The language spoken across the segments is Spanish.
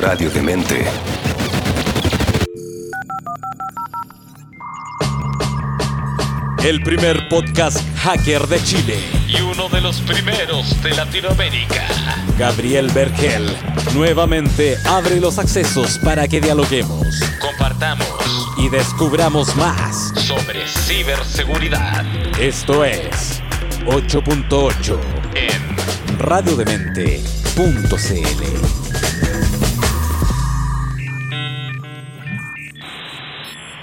Radio Demente. El primer podcast hacker de Chile. y uno de los primeros de Latinoamérica. Gabriel Bergel nuevamente abre los accesos para que dialoguemos Compartamos y descubramos más. sobre ciberseguridad Esto es 8.8 en radiodemente.cl.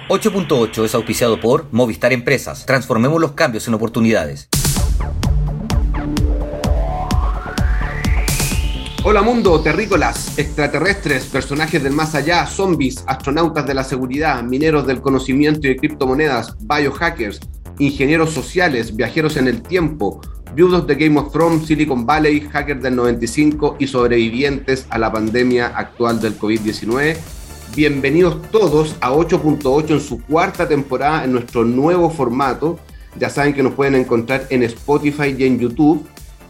8.8 es auspiciado por Movistar Empresas. Transformemos los cambios en oportunidades. Hola mundo, terrícolas, extraterrestres, personajes del más allá, zombies, astronautas de la seguridad, mineros del conocimiento y de criptomonedas, biohackers, ingenieros sociales, viajeros en el tiempo, viudos de Game of Thrones, Silicon Valley, hackers del 95 y sobrevivientes a la pandemia actual del COVID-19. Bienvenidos todos a 8.8 en su cuarta temporada en nuestro nuevo formato. Ya saben que nos pueden encontrar en Spotify y en YouTube.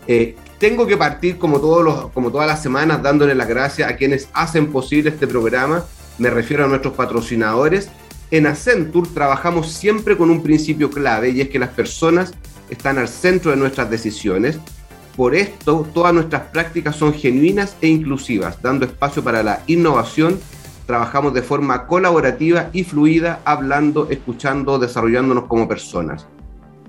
Eh, tengo que partir como, todos los, como todas las semanas dándole las gracias a quienes hacen posible este programa. Me refiero a nuestros patrocinadores. En Accenture trabajamos siempre con un principio clave y es que las personas están al centro de nuestras decisiones. Por esto, todas nuestras prácticas son genuinas e inclusivas, dando espacio para la innovación. Trabajamos de forma colaborativa y fluida, hablando, escuchando, desarrollándonos como personas.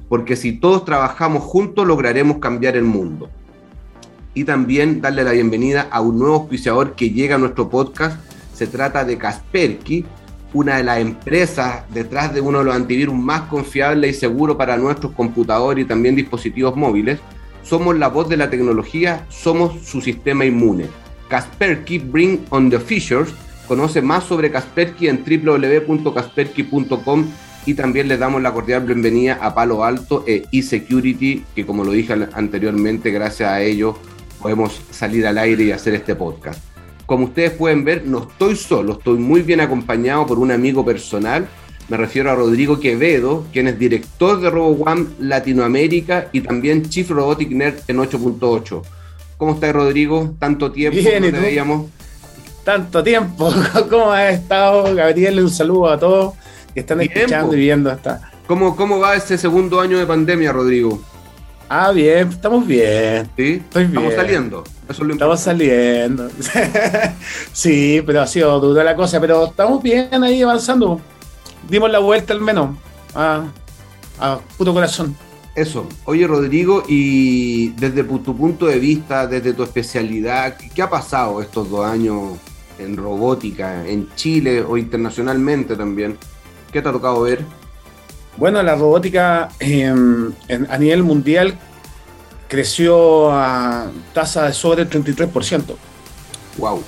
Porque si todos trabajamos juntos, lograremos cambiar el mundo y también darle la bienvenida a un nuevo auspiciador que llega a nuestro podcast. Se trata de Kasperky, una de las empresas detrás de uno de los antivirus más confiables y seguros para nuestros computadores y también dispositivos móviles. Somos la voz de la tecnología, somos su sistema inmune. Kasperky Bring on the Features. Conoce más sobre Kasperky en www.kasperky.com y también le damos la cordial bienvenida a Palo Alto e eSecurity, que como lo dije anteriormente, gracias a ellos podemos salir al aire y hacer este podcast. Como ustedes pueden ver, no estoy solo, estoy muy bien acompañado por un amigo personal. Me refiero a Rodrigo Quevedo, quien es director de RoboOne Latinoamérica y también Chief Robotic Nerd en 8.8. ¿Cómo estás, Rodrigo? Tanto tiempo no ¿y te veíamos. Tanto tiempo. ¿Cómo has estado, Gabriel? Un saludo a todos que están Bien, escuchando y viendo hasta. ¿Cómo, ¿Cómo va ese segundo año de pandemia, Rodrigo? Ah, bien, estamos bien. ¿Sí? Estoy Estamos saliendo. Eso es lo Estamos saliendo. sí, pero ha sido dura la cosa, pero estamos bien ahí avanzando. Dimos la vuelta al menos a, a puto corazón. Eso. Oye, Rodrigo, y desde tu punto de vista, desde tu especialidad, ¿qué ha pasado estos dos años en robótica, en Chile o internacionalmente también? ¿Qué te ha tocado ver? Bueno, la robótica eh, en- a nivel mundial creció a tasa de sobre el 33%. Wow.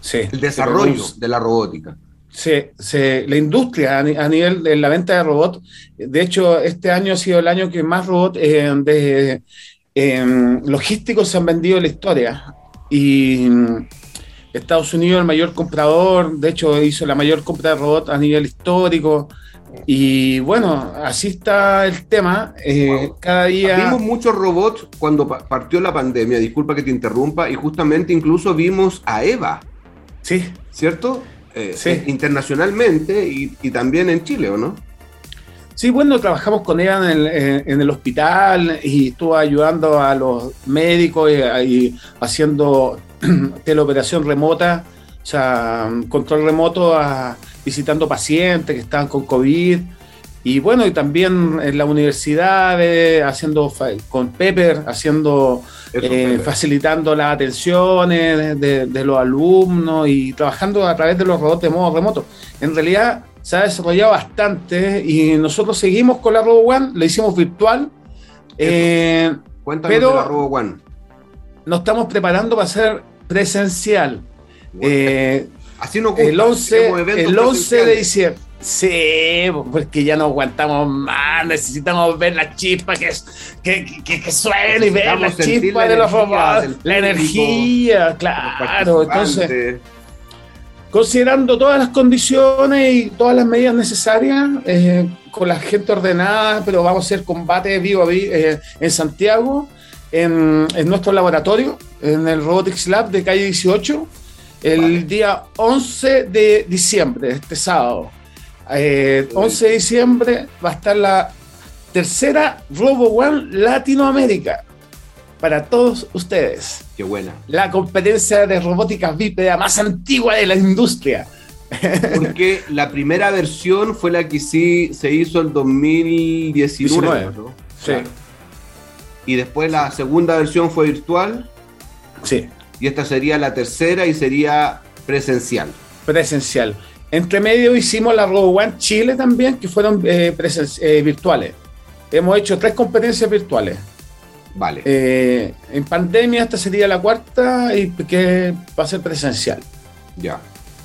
Sí. El desarrollo de la robótica. se, se- la industria a, ni- a nivel de la venta de robots, de hecho, este año ha sido el año que más robots eh, de, eh, logísticos se han vendido en la historia. Y Estados Unidos, el mayor comprador, de hecho, hizo la mayor compra de robots a nivel histórico. Y bueno, así está el tema. Eh, Wow. Cada día. Vimos muchos robots cuando pa- partió la pandemia, disculpa que te interrumpa, y justamente incluso vimos a Eva, Sí, ¿cierto? Eh, Sí. eh, internacionalmente y, y también en Chile, ¿o no? Sí, bueno, trabajamos con ella en el, en- en el hospital y estuvo ayudando a los médicos y, y haciendo teleoperación remota, o sea, control remoto, a- visitando pacientes que estaban con COVID. Y bueno, y también en la universidad, eh, haciendo con Pepper, haciendo, eh, facilitando las atenciones de, de los alumnos y trabajando a través de los robots de modo remoto. En realidad se ha desarrollado bastante y nosotros seguimos con la RoboOne, la hicimos virtual. Eh, Cuéntanos pero- de la Robo One. Nos estamos preparando para ser presencial. Eh, Así no el 11, queremos eventos el 11 de diciembre. Sí, porque ya no aguantamos más, necesitamos ver la chispa que, es- que, que, que suena y ver la chispa la de los del la energía, claro. Entonces, considerando todas las condiciones y todas las medidas necesarias, eh, con la gente ordenada, pero vamos a hacer combate vivo eh, en Santiago, en, en nuestro laboratorio, en el Robotics Lab de calle 18. el Vale. día 11 de diciembre, este sábado. Eh, 11 de diciembre va a estar la tercera Robo One Latinoamérica para todos ustedes. Qué buena. La competencia de robótica bípeda más antigua de la industria. Porque la primera versión fue la que sí se hizo en 2019. 19. ¿no? Sí, Claro. Y después la segunda versión fue virtual sí, y esta sería la tercera y sería presencial. presencial. Entre medio hicimos la Robo One Chile también, que fueron eh, eh, virtuales. Hemos hecho tres competencias virtuales. Vale. Eh, en pandemia esta sería la cuarta y que va a ser presencial. Ya.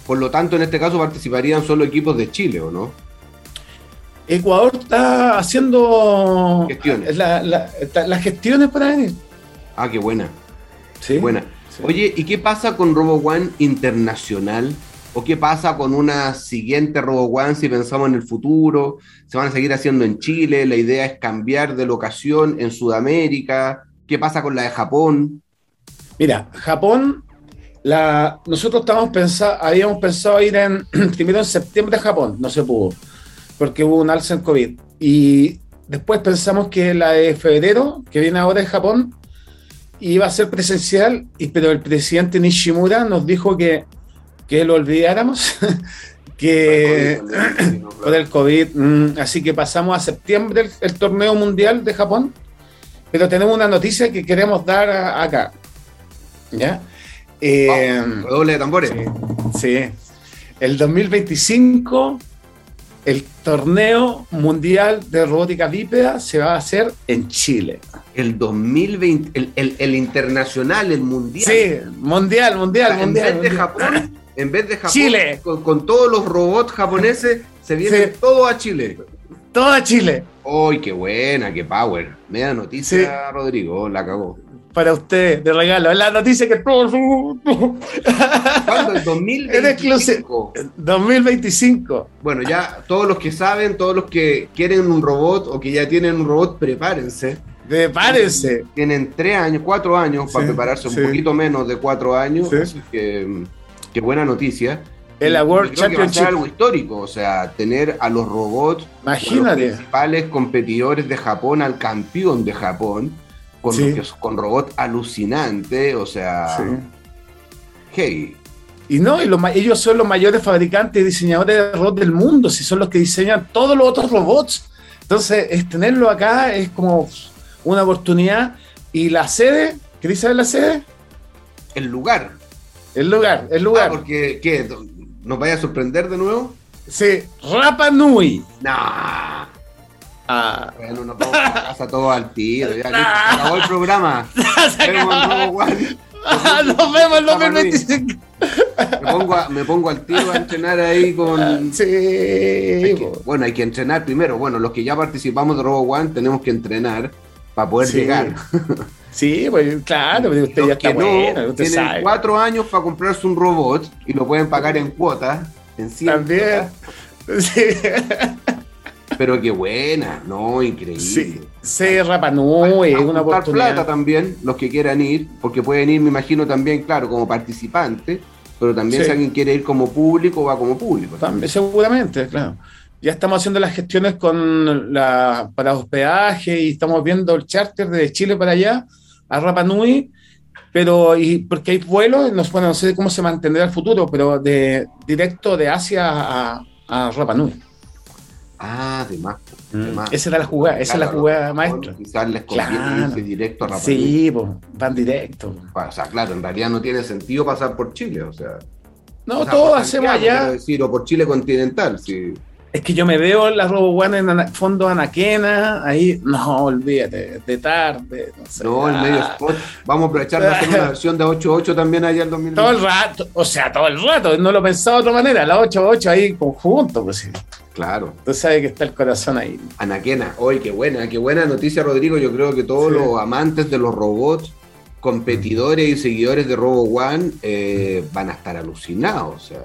Por lo tanto, en este caso participarían solo equipos de Chile, ¿o no? Ecuador está haciendo Gestiones. la- las gestiones para venir. Ah, qué buena. Sí. Buena. Sí. Oye, ¿y qué pasa con Robo One internacional? ¿O qué pasa con una siguiente Robo One si pensamos en el futuro? ¿Se van a seguir haciendo en Chile? ¿La idea es cambiar de locación en Sudamérica? ¿Qué pasa con la de Japón? Mira, Japón, la, nosotros estamos pensa- habíamos pensado ir en primero en septiembre a Japón, no se pudo, porque hubo un alza en COVID. Y después pensamos que la de febrero, que viene ahora de Japón, iba a ser presencial, y, pero el presidente Nishimura nos dijo que, que lo olvidáramos, que por el COVID. mm, así que pasamos a septiembre el, el torneo mundial de Japón, pero tenemos una noticia que queremos dar a- acá. ¿Ya? Eh, Doble de tambores. sí, sí. El 2025, el torneo mundial de robótica bípeda se va a hacer en Chile. El 2020, el, el- el internacional, el mundial. Sí, mundial, mundial, en mundial. vez de. Japón, en vez de Japón, Chile. Con, con todos los robots japoneses, se viene Sí. todo a Chile. Todo Chile. ¡Ay, qué buena, qué power! Media noticia, Rodrigo, la cagó. Para usted, de regalo. La noticia que. ¿Cuándo? El En exclusiva. 2025. 2025. Bueno, ya todos los que saben, todos los que quieren un robot o que ya tienen un robot, prepárense. Prepárense. Tienen tres años, cuatro años para Sí, prepararse, un poquito menos de cuatro años. Sí. Así que, mm, qué buena noticia. El World creo que va a ser Championship. algo histórico, o sea, tener a los robots, a los Imagínate. principales competidores de Japón, al campeón de Japón, con, Sí. que- con robots alucinantes, o sea, Sí. hey, Y no, y los ellos son los mayores fabricantes y diseñadores de robots del mundo, si son los que diseñan todos los otros robots. Entonces, es tenerlo acá es como una oportunidad. Y la sede, ¿queréis saber la sede? el lugar. El lugar, el Ah, lugar. porque, ¿qué? ¿Nos vaya a sorprender de nuevo? Sí, Rapa Nui. Nah. Ah, Bueno, nos vamos a casa todos al tiro. Ya, se acabó el programa. Robo One. Nos vemos en Rapa Nui. 2025. Me pongo, a- me pongo al tiro a entrenar ahí con. Sí, Hay que- po. bueno, hay que entrenar primero. Bueno, los que ya participamos de Robo One tenemos que entrenar para poder Sí. llegar. sí, pues claro, pero usted Los ya está no bueno, usted tienen sabe. cuatro años para comprarse un robot y lo pueden pagar en cuotas. En También. cuotas. Sí, Pero qué buena, no, increíble. sí, sí, Rapa Nui, A es una oportunidad. plata también, los que quieran ir, porque pueden ir, me imagino, también, claro, como participante, pero también Sí. si alguien quiere ir como público, va como público. También, seguramente, claro. Ya estamos haciendo las gestiones con la, para hospedaje y estamos viendo el charter de Chile para allá, a Rapa Nui, pero y porque hay vuelos, no, bueno, no sé cómo se mantendrá el futuro, pero de directo de Asia a, a Rapa Nui. Ah, de más. de más. Esa era la jugada, esa es la jugada maestra. Quizás les conviene Claro. irse directo a Rapa Sí, pues, van directo. O sea, claro, en realidad no tiene sentido pasar por Chile, o sea. No, o sea, todos hacemos allá. decir, o por Chile continental, sí. Es que yo me veo en la Robo One en Ana- fondo Anaquena, ahí, no, olvídate, de tarde, no sé. No, el ah, medio spot. Vamos a aprovechar de hacer una versión de 8.8 también allá el 2020. Todo el rato, o sea, todo el rato, no lo pensaba de otra manera, la 8-8 ahí conjunto, pues sí. Claro. Tú sabes que está el corazón ahí. Anaquena, hoy qué buena, qué buena noticia, Rodrigo. Yo creo que todos Sí. los amantes de los robots, competidores y seguidores de Robo One eh, van a estar alucinados. O sea,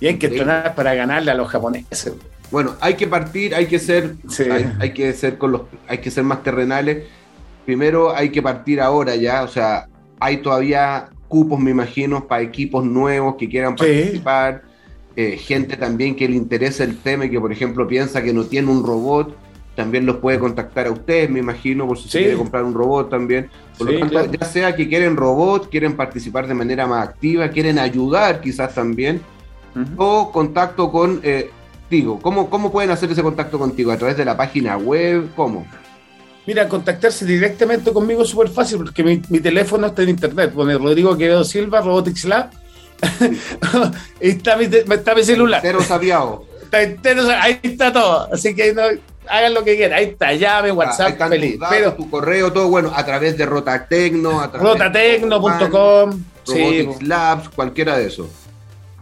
Y hay que entrenar para ganarle a los japoneses. bueno, hay que partir, hay que ser, Sí. hay, hay que ser con los, hay que ser más terrenales. Primero hay que partir ahora ya, o sea, hay todavía cupos, me imagino, para equipos nuevos que quieran Sí. participar, eh, gente también que le interesa el tema y que, por ejemplo, piensa que no tiene un robot, también los puede contactar a ustedes, me imagino, por si se quiere comprar un robot también. Por Sí, lo tanto, claro. ya sea que quieren robot, quieren participar de manera más activa, quieren ayudar quizás también, O contacto con eh, Tigo. ¿Cómo, ¿Cómo pueden hacer ese contacto contigo? ¿A través de la página web? ¿Cómo? Mira, contactarse directamente conmigo es súper fácil porque mi, mi teléfono está en internet. Pone Rodrigo Quevedo Silva, Robotics Lab. Ahí está mi, está mi celular. Cero sabiado. Está entero, ahí está todo. Así que no, hagan lo que quieran. Ahí está, llame, WhatsApp, están feliz. datos, Pero tu correo, todo bueno, a través de Rotatecno, a través rotatecno.com. Sí, Robotics Labs, cualquiera de esos.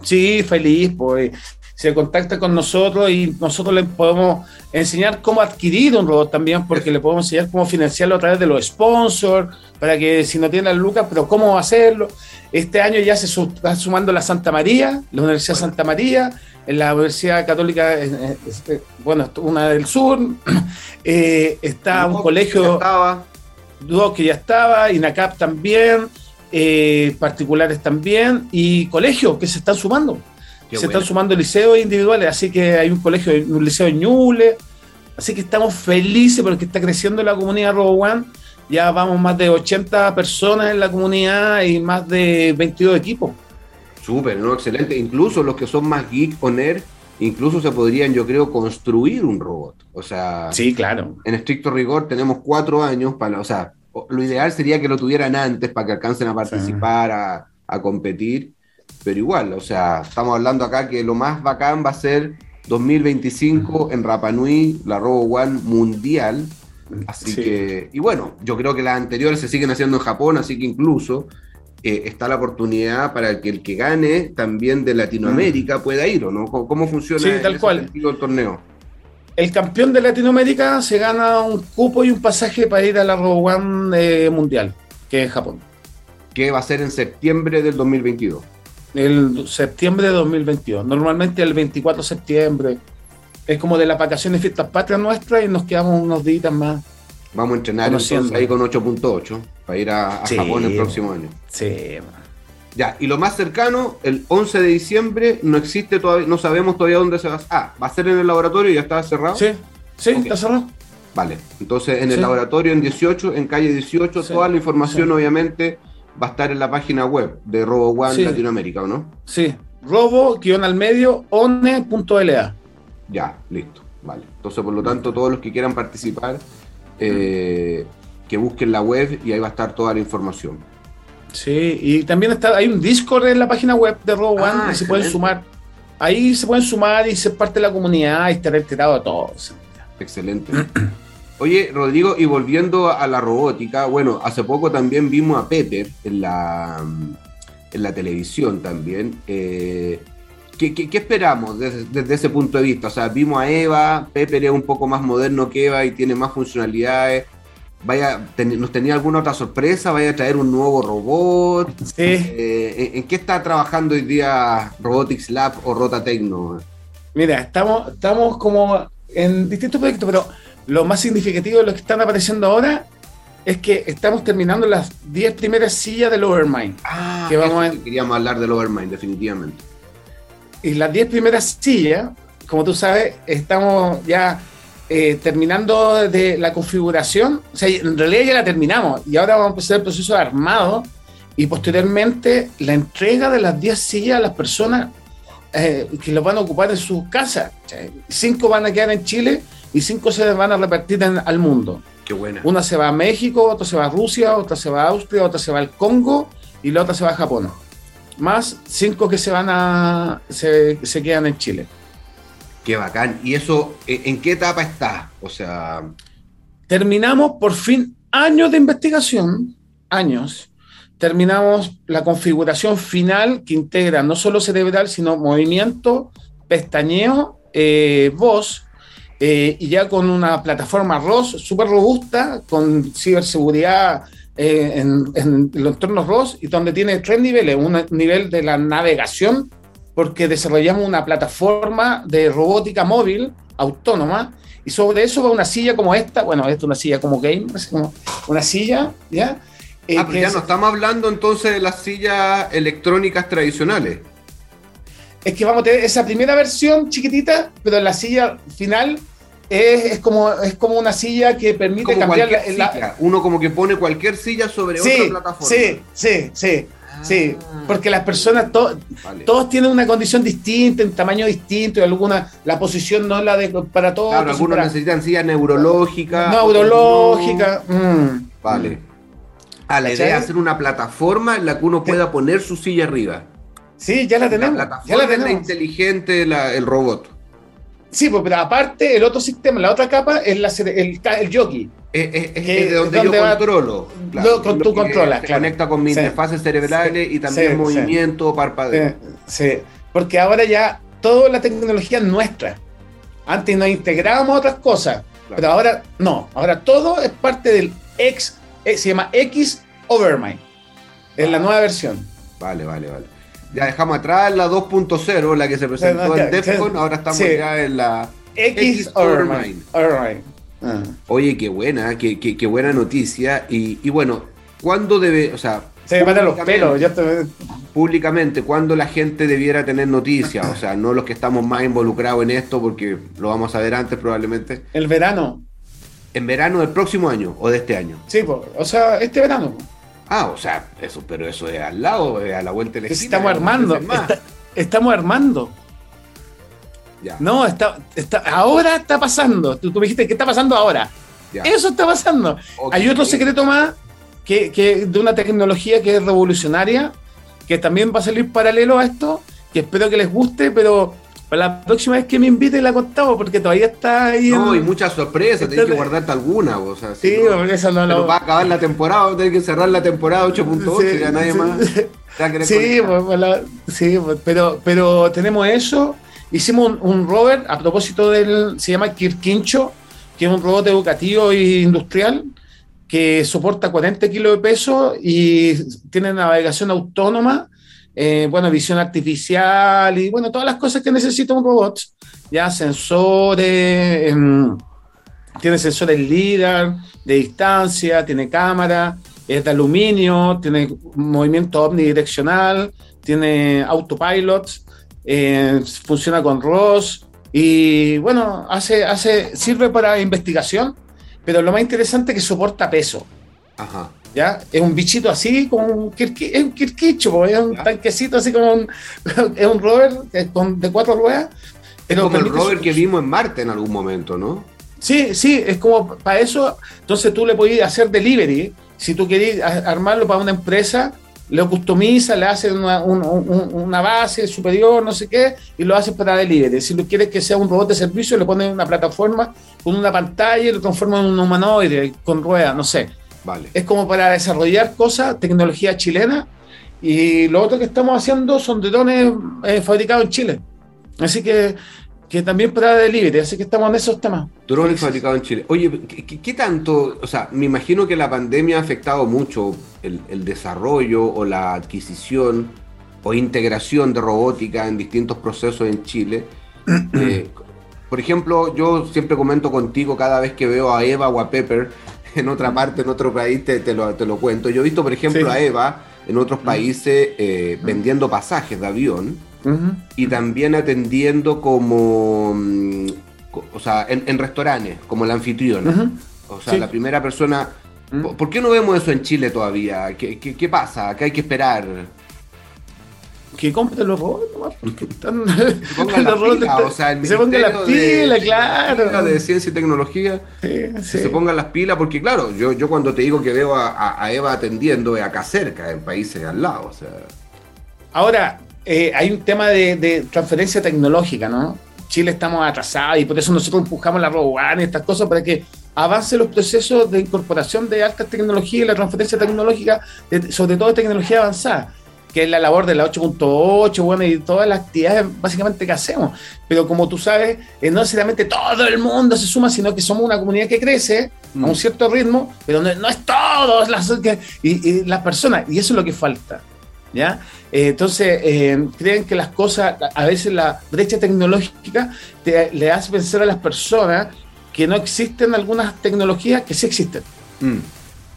Sí, feliz, pues se contacta con nosotros y nosotros le podemos enseñar cómo adquirir un robot también, porque le podemos enseñar cómo financiarlo a través de los sponsors, para que si no tiene las lucas, pero cómo hacerlo. Este año ya se está sumando la Santa María, la Universidad Santa María, en la Universidad Católica, bueno, una del sur, eh, está un Ya colegio estaba. dos que ya estaba, INACAP también, eh, particulares también, y colegios que se están sumando. Qué se están sumando liceos individuales, así que hay un colegio, un liceo en Ñuble, así que estamos felices porque está creciendo la comunidad RoboOne. Ya vamos más de 80 personas en la comunidad y más de 22 equipos. Súper, ¿no? Excelente. Incluso los que son más geek o nerd, incluso se podrían, yo creo, construir un robot. O sea, Sí, claro. en estricto rigor tenemos cuatro años para, o sea, lo ideal sería que lo tuvieran antes para que alcancen a participar, a, a competir, pero igual, o sea, estamos hablando acá que lo más bacán va a ser 2025 en Rapa Nui, la Robo One mundial, así Sí. que, y bueno, yo creo que las anteriores se siguen haciendo en Japón, así que incluso eh, está la oportunidad para que el que gane también de Latinoamérica pueda ir, ¿o no? ¿Cómo, cómo funciona Sí, en tal ese cual. el torneo? El campeón de Latinoamérica se gana un cupo y un pasaje para ir a la RoboOne eh, mundial, que es Japón. Que va a ser en septiembre del 2022. El septiembre de 2022. Normalmente el 24 de septiembre. Es como de las vacaciones y fiestas patrias nuestras y nos quedamos unos días más. Vamos a entrenar entonces ahí con 8.8 para ir a, a Sí. Japón el próximo año. Sí. Ya, y lo más cercano, el 11 de diciembre, no existe todavía, no sabemos todavía dónde se va a Ah, va a ser en el laboratorio y ya está cerrado. Sí, sí, está cerrado. Vale, entonces en el laboratorio en 18, en calle 18, Sí. toda la información Sí. obviamente va a estar en la página web de Robo One. Latinoamérica, ¿o no? Sí. Robo, guion al medio, one.la. Ya, listo, vale. Entonces, por lo tanto, todos los que quieran participar, eh, que busquen la web y ahí va a estar toda la información. Sí, y también está, hay un Discord en la página web de Robo Ah, One se pueden sumar. Ahí se pueden sumar y ser parte de la comunidad y estar enterado de todo. Excelente. Oye, Rodrigo, y volviendo a la robótica, bueno, hace poco también vimos a Pepper en la, en la televisión también. Eh, ¿qué, qué, qué esperamos desde, desde ese punto de vista? O sea, vimos a Eva, Pepper es un poco más moderno que Eva y tiene más funcionalidades. Vaya, ten- ¿Nos tenía alguna otra sorpresa? ¿Vaya a traer un nuevo robot? Sí. Eh, ¿en, en qué está trabajando hoy día Robotics Lab o Rota Tecno? Mira, estamos, estamos como en distintos proyectos, pero lo más significativo de lo que están apareciendo ahora es que estamos terminando las 10 primeras sillas del Overmind. Ah, Que vamos eso a- que queríamos hablar del Overmind, definitivamente. Y las 10 primeras sillas, como tú sabes, estamos ya eh, terminando de la configuración. O sea, en realidad ya la terminamos y ahora vamos a empezar el proceso de armado y posteriormente la entrega de las 10 sillas a las personas eh, que los van a ocupar en sus casas. Cinco van a quedar en Chile y cinco se van a repartir en- al mundo. Qué buena. Una se va a México, otra se va a Rusia, otra se va a Austria, otra se va al Congo y la otra se va a Japón. Más cinco que se van a se, se quedan en Chile. Qué bacán. ¿Y eso en en qué etapa está? O sea, Terminamos por fin años de investigación, años. Terminamos la configuración final que integra no solo cerebral, sino movimiento, pestañeo, eh, voz, eh, y ya con una plataforma ROS súper robusta, con ciberseguridad eh, en los entornos ROS, y donde tiene tres niveles. Un nivel de la navegación, porque desarrollamos una plataforma de robótica móvil autónoma, y sobre eso va una silla como esta, bueno, esta es una silla como game, como una silla, ¿ya? ah, pero ya no estamos hablando entonces de las sillas electrónicas tradicionales. Es que vamos a tener esa primera versión chiquitita, pero la silla final es, como, es como una silla que permite cambiar la, Uno como que pone cualquier silla sobre otra plataforma. Sí, sí, sí. Sí, porque las personas, todos tienen una condición distinta, un tamaño distinto, y alguna, la posición no es la de para todos. Claro, algunos necesitan silla neurológica. Neurológica. Mm. Vale. Ah, la idea es hacer una plataforma en la que uno pueda poner su silla arriba. Sí, ya la tenemos. La plataforma ya la tenemos. inteligente, el robot. Sí, pues, pero aparte, el otro sistema, la otra capa es la, el, el jockey. Es, de donde, yo controlo. Claro, con tu controlas, claro. Conecta con mis interfaces cerebrales y también movimiento, parpadeo. Sí, porque ahora ya toda la tecnología es nuestra. Antes nos integrábamos otras cosas, pero ahora no. Ahora todo es parte del X, eh, se llama X Overmind. Es la nueva versión. Vale, vale, vale. Ya dejamos atrás la 2.0, la que se presentó en DEFCON, ahora estamos ya en la X, Overmind. Ah. Oye, qué buena, qué, qué, buena noticia. Y, bueno, ¿cuándo debe, o sea... Se me los pelos, Públicamente, ¿cuándo la gente debiera tener noticias? O sea, no los que estamos más involucrados en esto, porque lo vamos a ver antes probablemente. El verano. ¿En verano del próximo año o de este año? Sí, o sea, este verano. Ah, o sea, eso, pero eso es al lado, a la vuelta de la Estamos armando. estamos armando. Ya. No, está, está, ahora está pasando. Tú, tú me dijiste que está pasando ahora. Eso está pasando. Hay otro secreto más que, que, de una tecnología que es revolucionaria, que también va a salir paralelo a esto, que espero que les guste, pero para la próxima vez que me invite la contamos, porque todavía está ahí. No, y muchas sorpresas, tenés que guardarte alguna. O sea, sí, porque eso no lo. va a acabar la temporada, tenés que cerrar la temporada 8.8 y ya nadie más. Sí, pues, sí pues, pero, pero tenemos eso. Hicimos un, rover a propósito del. Se llama Kirkincho, que es un robot educativo e industrial que soporta 40 kilos de peso y tiene navegación autónoma eh, bueno, visión artificial y bueno, todas las cosas que necesita un robot, ya sensores, em, tiene sensores LIDAR de distancia, tiene cámara, es de aluminio, tiene movimiento omnidireccional, tiene autopilot, eh, funciona con ROS y bueno, hace, hace, sirve para investigación, pero lo más interesante es que soporta peso. Ajá. ¿Ya? Es un bichito así, como un, es un quirquicho, es un tanquecito así como un, es un rover de cuatro ruedas. Es como el rover que vimos en Marte en algún momento, ¿no? Sí, sí, es como para eso, entonces tú le podías hacer delivery, si tú querías armarlo para una empresa, lo customiza, le haces una, una, base superior, no sé qué, y lo haces para delivery. Si tú quieres que sea un robot de servicio, le pones una plataforma con una pantalla y lo transformas en un humanoide con ruedas, no sé. Es como para desarrollar cosas, tecnología chilena, y lo otro que estamos haciendo son drones eh, fabricados en Chile. Así que, que también para delivery, así que estamos en esos temas. Drones fabricados en Chile. Oye, ¿qué, tanto? O sea, me imagino que la pandemia ha afectado mucho el, desarrollo o la adquisición o integración de robótica en distintos procesos en Chile. Eh, por ejemplo, yo siempre comento contigo cada vez que veo a Eva o a Pepper en otra parte, en otro país, te, te, lo, te lo, cuento. Yo he visto, por ejemplo, a Eva en otros países eh, vendiendo pasajes de avión y también atendiendo como, mm, o sea, en, restaurantes, como la anfitriona. O sea, la primera persona... ¿Por qué no vemos eso en Chile todavía? ¿Qué, qué, qué pasa? ¿Qué hay que esperar? Que compre los robots porque están pongan la pila, o sea, el se pongan las pilas, claro. De ciencia y tecnología, se pongan las pilas, porque claro, yo, yo cuando te digo que veo a, Eva atendiendo es acá cerca, en países al lado, o sea. Ahora, eh, hay un tema de, transferencia tecnológica, ¿no? Chile estamos atrasados y por eso nosotros empujamos la ROBAN y estas cosas para que avance los procesos de incorporación de altas tecnologías y la transferencia tecnológica, sobre todo tecnología avanzada que es la labor de la 8.8, bueno, y todas las actividades básicamente que hacemos. Pero como tú sabes, eh, no necesariamente todo el mundo se suma, sino que somos una comunidad que crece a un mm. cierto ritmo, pero no, es todos las, y, las personas, y eso es lo que falta. ¿Ya? Eh, entonces, eh, creen que las cosas, a veces la brecha tecnológica le hace pensar a las personas que no existen algunas tecnologías que sí existen. Mm.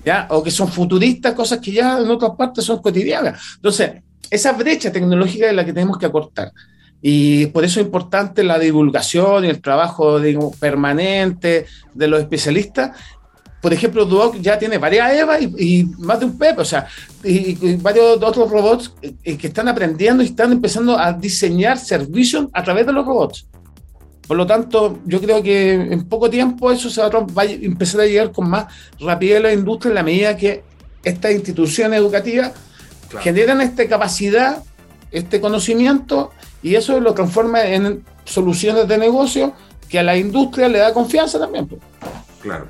¿Ya? O que son futuristas, cosas que ya en otras partes son cotidianas. Entonces, esa brecha tecnológica es la que tenemos que acortar. Y por eso es importante la divulgación y el trabajo digo, permanente de los especialistas. Por ejemplo, Duoc ya tiene varias EVA y, más de un PEP, o sea, y, varios otros robots eh, que están aprendiendo y están empezando a diseñar servicios a través de los robots. Por lo tanto, yo creo que en poco tiempo eso se va a, empezar a llegar con más rapidez a la industria en la medida que estas instituciones educativas generan esta capacidad, este conocimiento y eso lo transforma en soluciones de negocio que a la industria le da confianza también. Pues. Claro.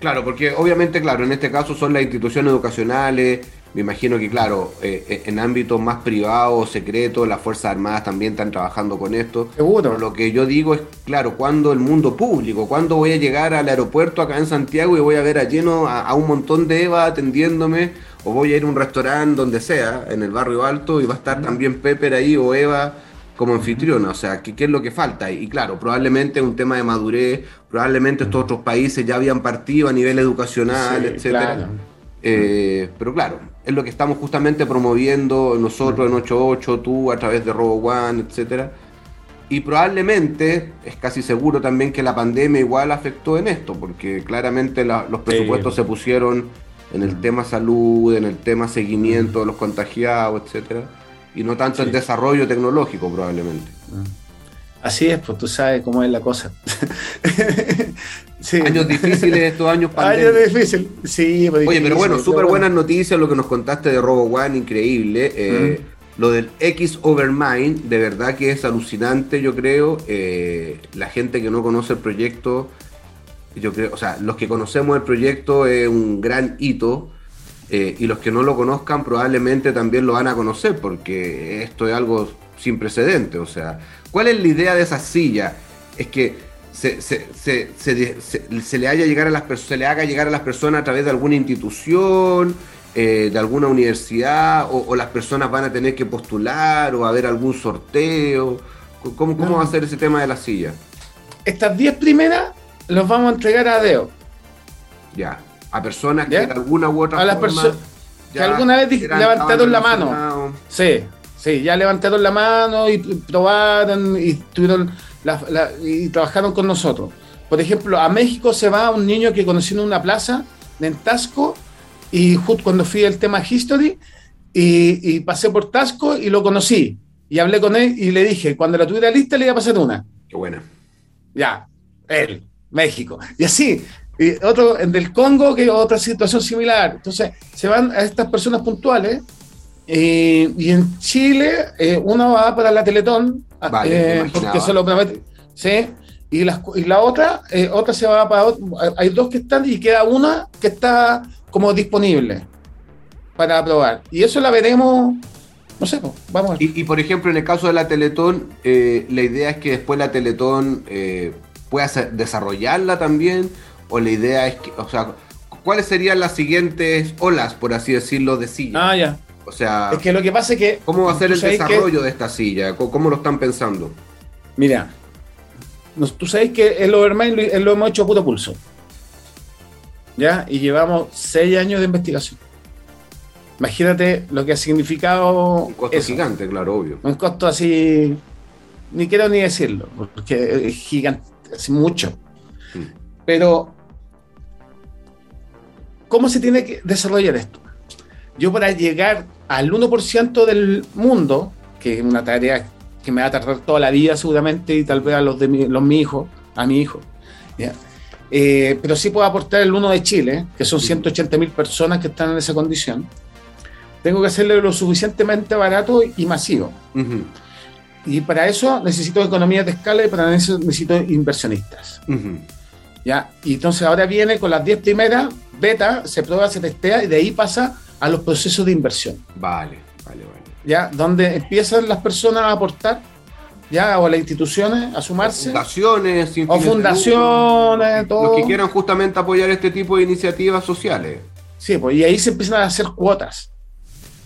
Claro, porque obviamente, claro, en este caso son las instituciones educacionales, me imagino que, claro, eh, eh, en ámbitos más privados, secretos, las Fuerzas Armadas también están trabajando con esto. Seguro. lo que yo digo es, claro, cuando el mundo público, cuando voy a llegar al aeropuerto acá en Santiago y voy a ver a lleno a, un montón de Eva atendiéndome, o voy a ir a un restaurante donde sea, en el barrio alto, y va a estar también Pepper ahí o Eva como anfitriona, o sea, ¿qué, ¿qué, es lo que falta? Y claro, probablemente un tema de madurez, probablemente estos otros países ya habían partido a nivel educacional, etcétera. Eh, pero claro, es lo que estamos justamente promoviendo nosotros en 88, tú a través de Robo One, etcétera. Y probablemente, es casi seguro también que la pandemia igual afectó en esto, porque claramente los presupuestos se pusieron en el tema salud, en el tema seguimiento de los contagiados, etcétera. Y no tanto el desarrollo tecnológico probablemente. Así es, pues tú sabes cómo es la cosa. Años difíciles estos años Años difíciles, sí. Pues, Oye, pero bueno, súper buenas noticias lo que nos contaste de Robo One, increíble. Eh, lo del X Overmind, de verdad que es alucinante, yo creo. Eh, la gente que no conoce el proyecto, yo creo, o sea, los que conocemos el proyecto es un gran hito. Eh, y los que no lo conozcan probablemente también lo van a conocer porque esto es algo sin precedente. O sea, ¿cuál es la idea de esa silla? Es que se, se, se, se le, haya llegar a las, se le haga llegar a las personas a través de alguna institución, eh, de alguna universidad, o, las personas van a tener que postular o a haber algún sorteo. ¿Cómo, cómo va a ser ese tema de la silla? Estas 10 primeras los vamos a entregar a Deo. Ya a personas que de alguna u otra a las personas que alguna vez levantaron la mano. Sí, sí, ya levantaron la mano y probaron y tuvieron y trabajaron con nosotros. Por ejemplo, a México se va un niño que conocí en una plaza en Tasco y justo cuando fui al tema History y, y, pasé por Tasco y lo conocí y hablé con él y le dije, cuando la tuviera lista le iba a pasar una. Qué buena. Ya, él, México. Y así, y otro en del Congo, que otra situación similar. Entonces, se van a estas personas puntuales. Eh, y en Chile, eh, uno va para la Teletón, eh, porque se lo promete. ¿sí? Y, la, y la otra, otra se va para Hay dos que están y queda una que está como disponible para probar. Y eso la veremos no sé, pues, vamos a ver. Y, por ejemplo, en el caso de la Teletón, la idea es que después la Teletón pueda desarrollarla también o la idea es que, o sea, ¿cuáles serían las siguientes olas, por así decirlo, de silla? Ah, ya. O sea, es que lo que pasa es que. ¿Cómo va a ser el desarrollo de esta silla? ¿Cómo, lo están pensando? Mira, tú sabes que el Overmind lo, hemos hecho a puto pulso. ¿Ya? Y llevamos seis años de investigación. Imagínate lo que ha significado. Un costo gigante, claro, obvio. Un costo así. Ni quiero ni decirlo, porque es gigante, así mucho. Mm. Pero ¿Cómo se tiene que desarrollar esto? Yo para llegar al 1% del mundo, que es una tarea que me va a tardar toda la vida seguramente y tal vez a los de mi, los, mi hijo, a mi hijo, eh, pero sí puedo aportar el 1 de Chile, que son 180 mil personas que están en esa condición, tengo que hacerle lo suficientemente barato y masivo. Y para eso necesito economías de escala y para eso necesito inversionistas. ¿Ya? Y entonces ahora viene con las 10 primeras, beta, se prueba, se testea y de ahí pasa a los procesos de inversión. Vale, vale, vale. ¿Ya? Donde empiezan las personas a aportar, ¿ya? O las instituciones a sumarse. Fundaciones, o fundaciones, todo. Los que quieran justamente apoyar este tipo de iniciativas sociales. Sí, pues y ahí se empiezan a hacer cuotas.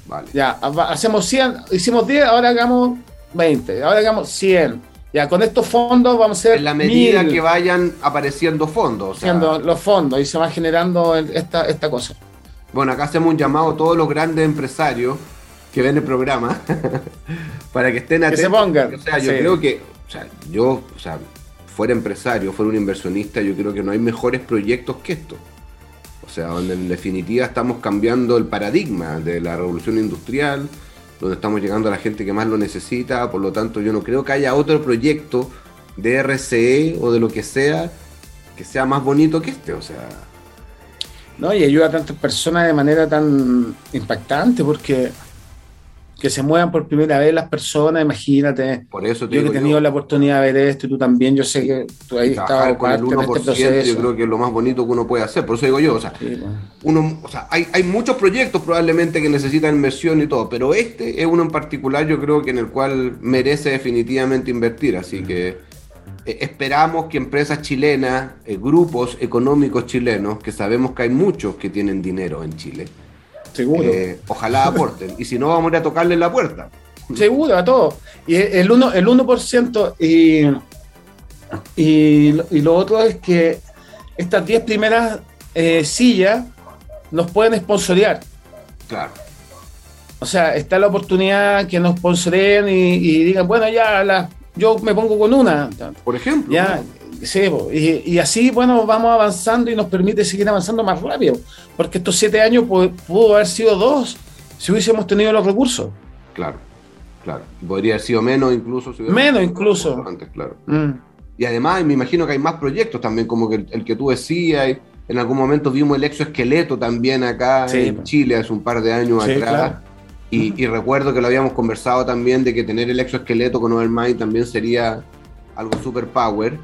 Vale. Ya, hacemos 100, hicimos 10, ahora hagamos 20, ahora hagamos 100 ya, con estos fondos vamos a hacer. En la medida que vayan apareciendo fondos. O los fondos y se va generando esta, esta cosa. Bueno, acá hacemos un llamado a todos los grandes empresarios que ven el programa para que estén atentos. Que se pongan. O sea, yo Sí. creo que, o sea, yo, o sea, fuera empresario, fuera un inversionista, yo creo que no hay mejores proyectos que esto. O sea, donde en definitiva estamos cambiando el paradigma de la revolución industrial, donde estamos llegando a la gente que más lo necesita, por lo tanto yo no creo que haya otro proyecto de RCE o de lo que sea que sea más bonito que este, o sea, ¿no? Y ayuda a tantas personas de manera tan impactante porque que se muevan por primera vez las personas, imagínate. por eso te Yo que he tenido yo, la oportunidad de ver esto y tú también, yo sé que tú ahí estabas con el parte en 1% este yo creo que es lo más bonito que uno puede hacer, por eso digo yo, o sea, Sí, uno, o sea, hay, hay muchos proyectos probablemente que necesitan inversión y todo, pero este es uno en particular yo creo que en el cual merece definitivamente invertir, así que eh, esperamos que empresas chilenas, eh, grupos económicos chilenos, que sabemos que hay muchos que tienen dinero en Chile, Seguro. eh, ojalá aporten, y si no vamos a ir a tocarle la puerta. Seguro, a todo. Y el 1%, el 1% y, y, lo- y lo otro es que estas 10 primeras eh, sillas nos pueden sponsorear. Claro, O sea, está la oportunidad que nos sponsoren y, y digan, bueno, ya la, yo me pongo con una. por ejemplo. Ya, sí, y, y así, bueno, vamos avanzando y nos permite seguir avanzando más rápido. Porque estos siete años pu- pudo haber sido dos si hubiésemos tenido los recursos. Claro, claro. Podría haber sido menos incluso. si Menos incluso. Antes, claro. Mm. Y además me imagino que hay más proyectos también, como que el, el que tú decías. y En algún momento vimos el exoesqueleto también acá Sí, en. Chile hace un par de años Sí, atrás. claro. Y, y recuerdo que lo habíamos conversado también de que tener el exoesqueleto con Overmind también sería algo super power.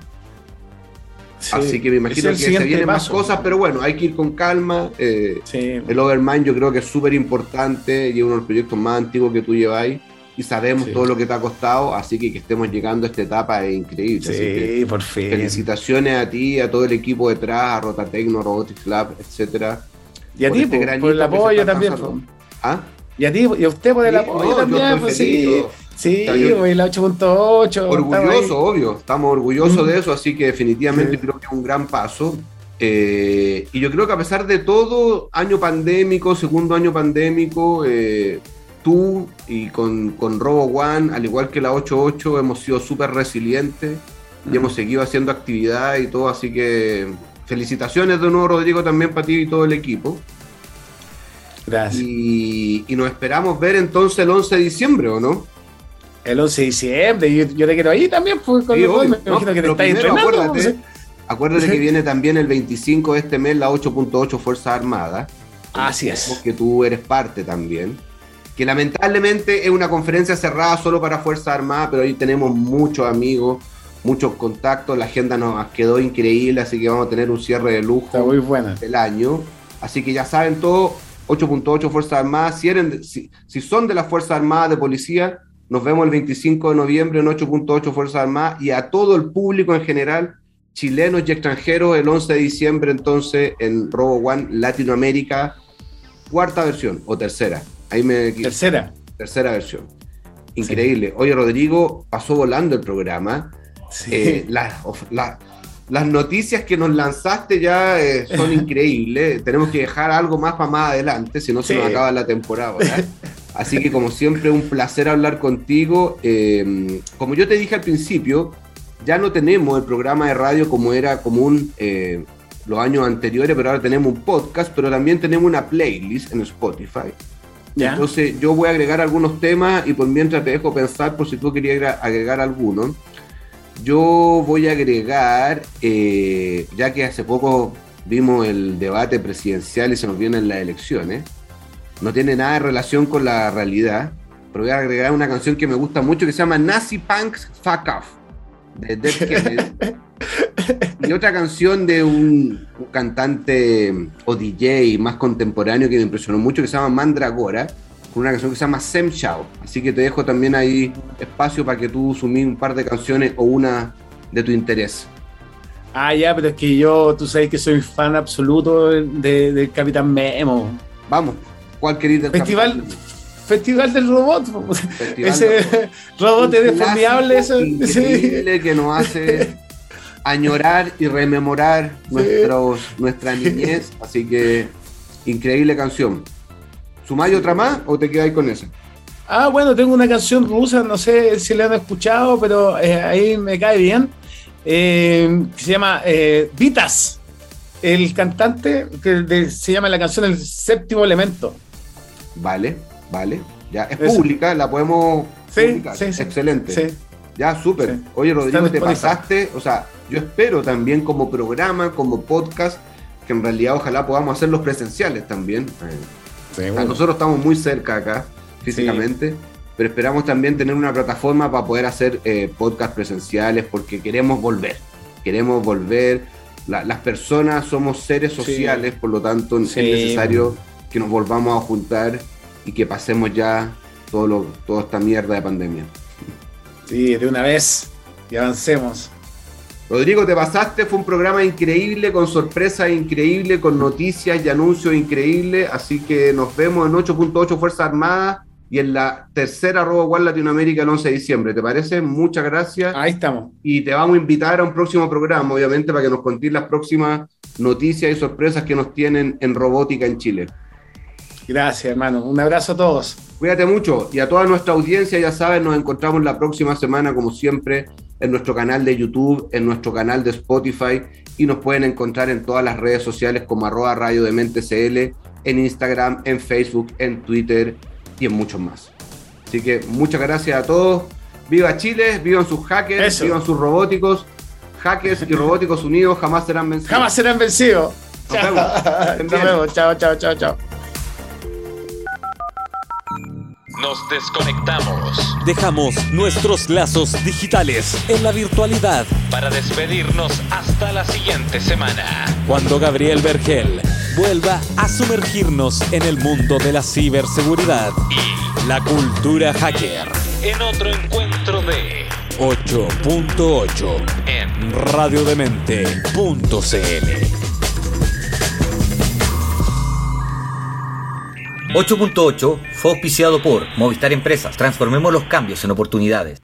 Sí. Así que me imagino Es que se vienen más cosas, pero bueno, hay que ir con calma. eh, Sí. el Overmind yo creo que es súper importante y es uno de los proyectos más antiguos que tú lleváis y sabemos Sí. todo lo que te ha costado, así que que estemos llegando a esta etapa es increíble. Así que Sí, por fin. felicitaciones a ti, a todo el equipo detrás, a Rotatecno, Robotics Lab, etcétera. Y a por ti, este por el apoyo también. ¿Ah? Y a ti, y a usted por el apoyo también, pues sí. Sí, pues, el 8.8. estaba Orgulloso, obvio, estamos orgullosos Mm. de eso, así que definitivamente Sí. creo que es un gran paso. Eh, y yo creo que a pesar de todo, año pandémico, segundo año pandémico, eh, tú y con, con Robo One, al igual que la 88, hemos sido súper resilientes y hemos seguido haciendo actividad y todo, así que felicitaciones de nuevo, Rodrigo, también para ti y todo el equipo. Gracias. Y, y nos esperamos ver entonces el 11 de diciembre, ¿o no? El 11 de diciembre, yo, yo te quiero ahí también, pues, con Sí, me No, imagino que te pero estáis primero entrenando. acuérdate, pues, Acuérdate Sí. que viene también el 25 de este mes la 8.8 Fuerzas Armadas. Así es. Que tú eres parte también. Que lamentablemente es una conferencia cerrada solo para Fuerzas Armadas, pero ahí tenemos muchos amigos, muchos contactos. La agenda nos quedó increíble, así que vamos a tener un cierre de Está lujo muy buena. del año. Así que ya saben todo, 8.8 Fuerzas Armadas. Si, eran- si, si son de las Fuerzas Armadas de Policía, nos vemos el 25 de noviembre en 8.8 Fuerzas Armadas y a todo el público en general, chilenos y extranjeros, el 11 de diciembre entonces en Robo One Latinoamérica, cuarta versión o tercera. Ahí me Tercera. tercera versión. Increíble. Oye, Rodrigo, pasó volando el programa. Sí. Eh, la- las noticias que nos lanzaste ya eh, son increíbles. Tenemos que dejar algo más para más adelante, si no se Sí. nos acaba la temporada. ¿verdad? Así que como siempre, un placer hablar contigo. Eh, como yo te dije al principio, ya no tenemos el programa de radio como era común eh, los años anteriores, pero ahora tenemos un podcast, pero también tenemos una playlist en Spotify. ¿Ya? Entonces yo voy a agregar algunos temas y por mientras te dejo pensar por si tú querías agregar alguno. Yo voy a agregar, eh, ya que hace poco vimos el debate presidencial y se nos vienen las elecciones, no tiene nada de relación con la realidad, pero voy a agregar una canción que me gusta mucho que se llama Nazi Punks Fuck Off, de Dead Kennedy. y otra canción de un, un cantante o DJ más contemporáneo que me impresionó mucho que se llama Mandragora, con una canción que se llama Sem Chao. Así que te dejo también ahí espacio para que tú sumís un par de canciones o una de tu interés. Ah, ya, pero es que yo, tú sabes que soy fan absoluto de- del Capitán Memo. Vamos, ¿cuál querís del Festival, Capitán? Festival del robot. Festival ese del robot es sí. increíble que nos hace añorar y rememorar nuestros, nuestra niñez. Así que Increíble canción. ¿Sumáis otra más o te quedáis con esa? Ah, bueno, tengo una canción rusa, no sé si la han escuchado, pero eh, ahí me cae bien. Eh, se llama eh, Vitas. El cantante que de- se llama la canción El séptimo elemento. Vale, vale. Ya, es Eso. pública, la podemos Sí, publicar. sí, sí. Excelente. Sí. Ya, súper. Oye, Rodrigo, te pasaste. O sea, yo espero también como programa, como podcast, que en realidad ojalá podamos hacerlos presenciales también. Eh, o sea, nosotros estamos muy cerca acá, físicamente, pero esperamos también tener una plataforma para poder hacer eh, podcast presenciales porque queremos volver. Queremos volver. La- las personas somos seres Sí. sociales, por lo tanto Sí. es necesario que nos volvamos a juntar y que pasemos ya todo lo, toda esta mierda de pandemia. Sí, de una vez. Y avancemos. Rodrigo, te pasaste, fue un programa increíble, con sorpresas increíbles, con noticias y anuncios increíbles, así que nos vemos en 8.8 Fuerzas Armadas y en la tercera Robo Igual Latinoamérica el 11 de diciembre, ¿te parece? Muchas gracias Ahí estamos. y te vamos a invitar a un próximo programa, obviamente, para que nos contéis las próximas noticias y sorpresas que nos tienen en robótica en Chile. Gracias, hermano. Un abrazo a todos. Cuídate mucho y a toda nuestra audiencia, ya saben, nos encontramos la próxima semana, como siempre, en nuestro canal de YouTube, en nuestro canal de Spotify y nos pueden encontrar en todas las redes sociales como arroba radio de mente CL, en Instagram, en Facebook, en Twitter y en muchos más. Así que muchas gracias a todos. Viva Chile, vivan sus hackers, Eso. vivan sus robóticos. Hackers y robóticos unidos jamás serán vencidos. Jamás serán vencidos. Nos vemos. Nos vemos. Chao, chao, chao, chao. Nos desconectamos Dejamos nuestros lazos digitales en la virtualidad para despedirnos hasta la siguiente semana. cuando Gabriel Vergel vuelva a sumergirnos en el mundo de la ciberseguridad Y la cultura hacker. en otro encuentro de 8.8 En radiodemente.cl 8.8 fue auspiciado por Movistar Empresas. Transformemos los cambios en oportunidades.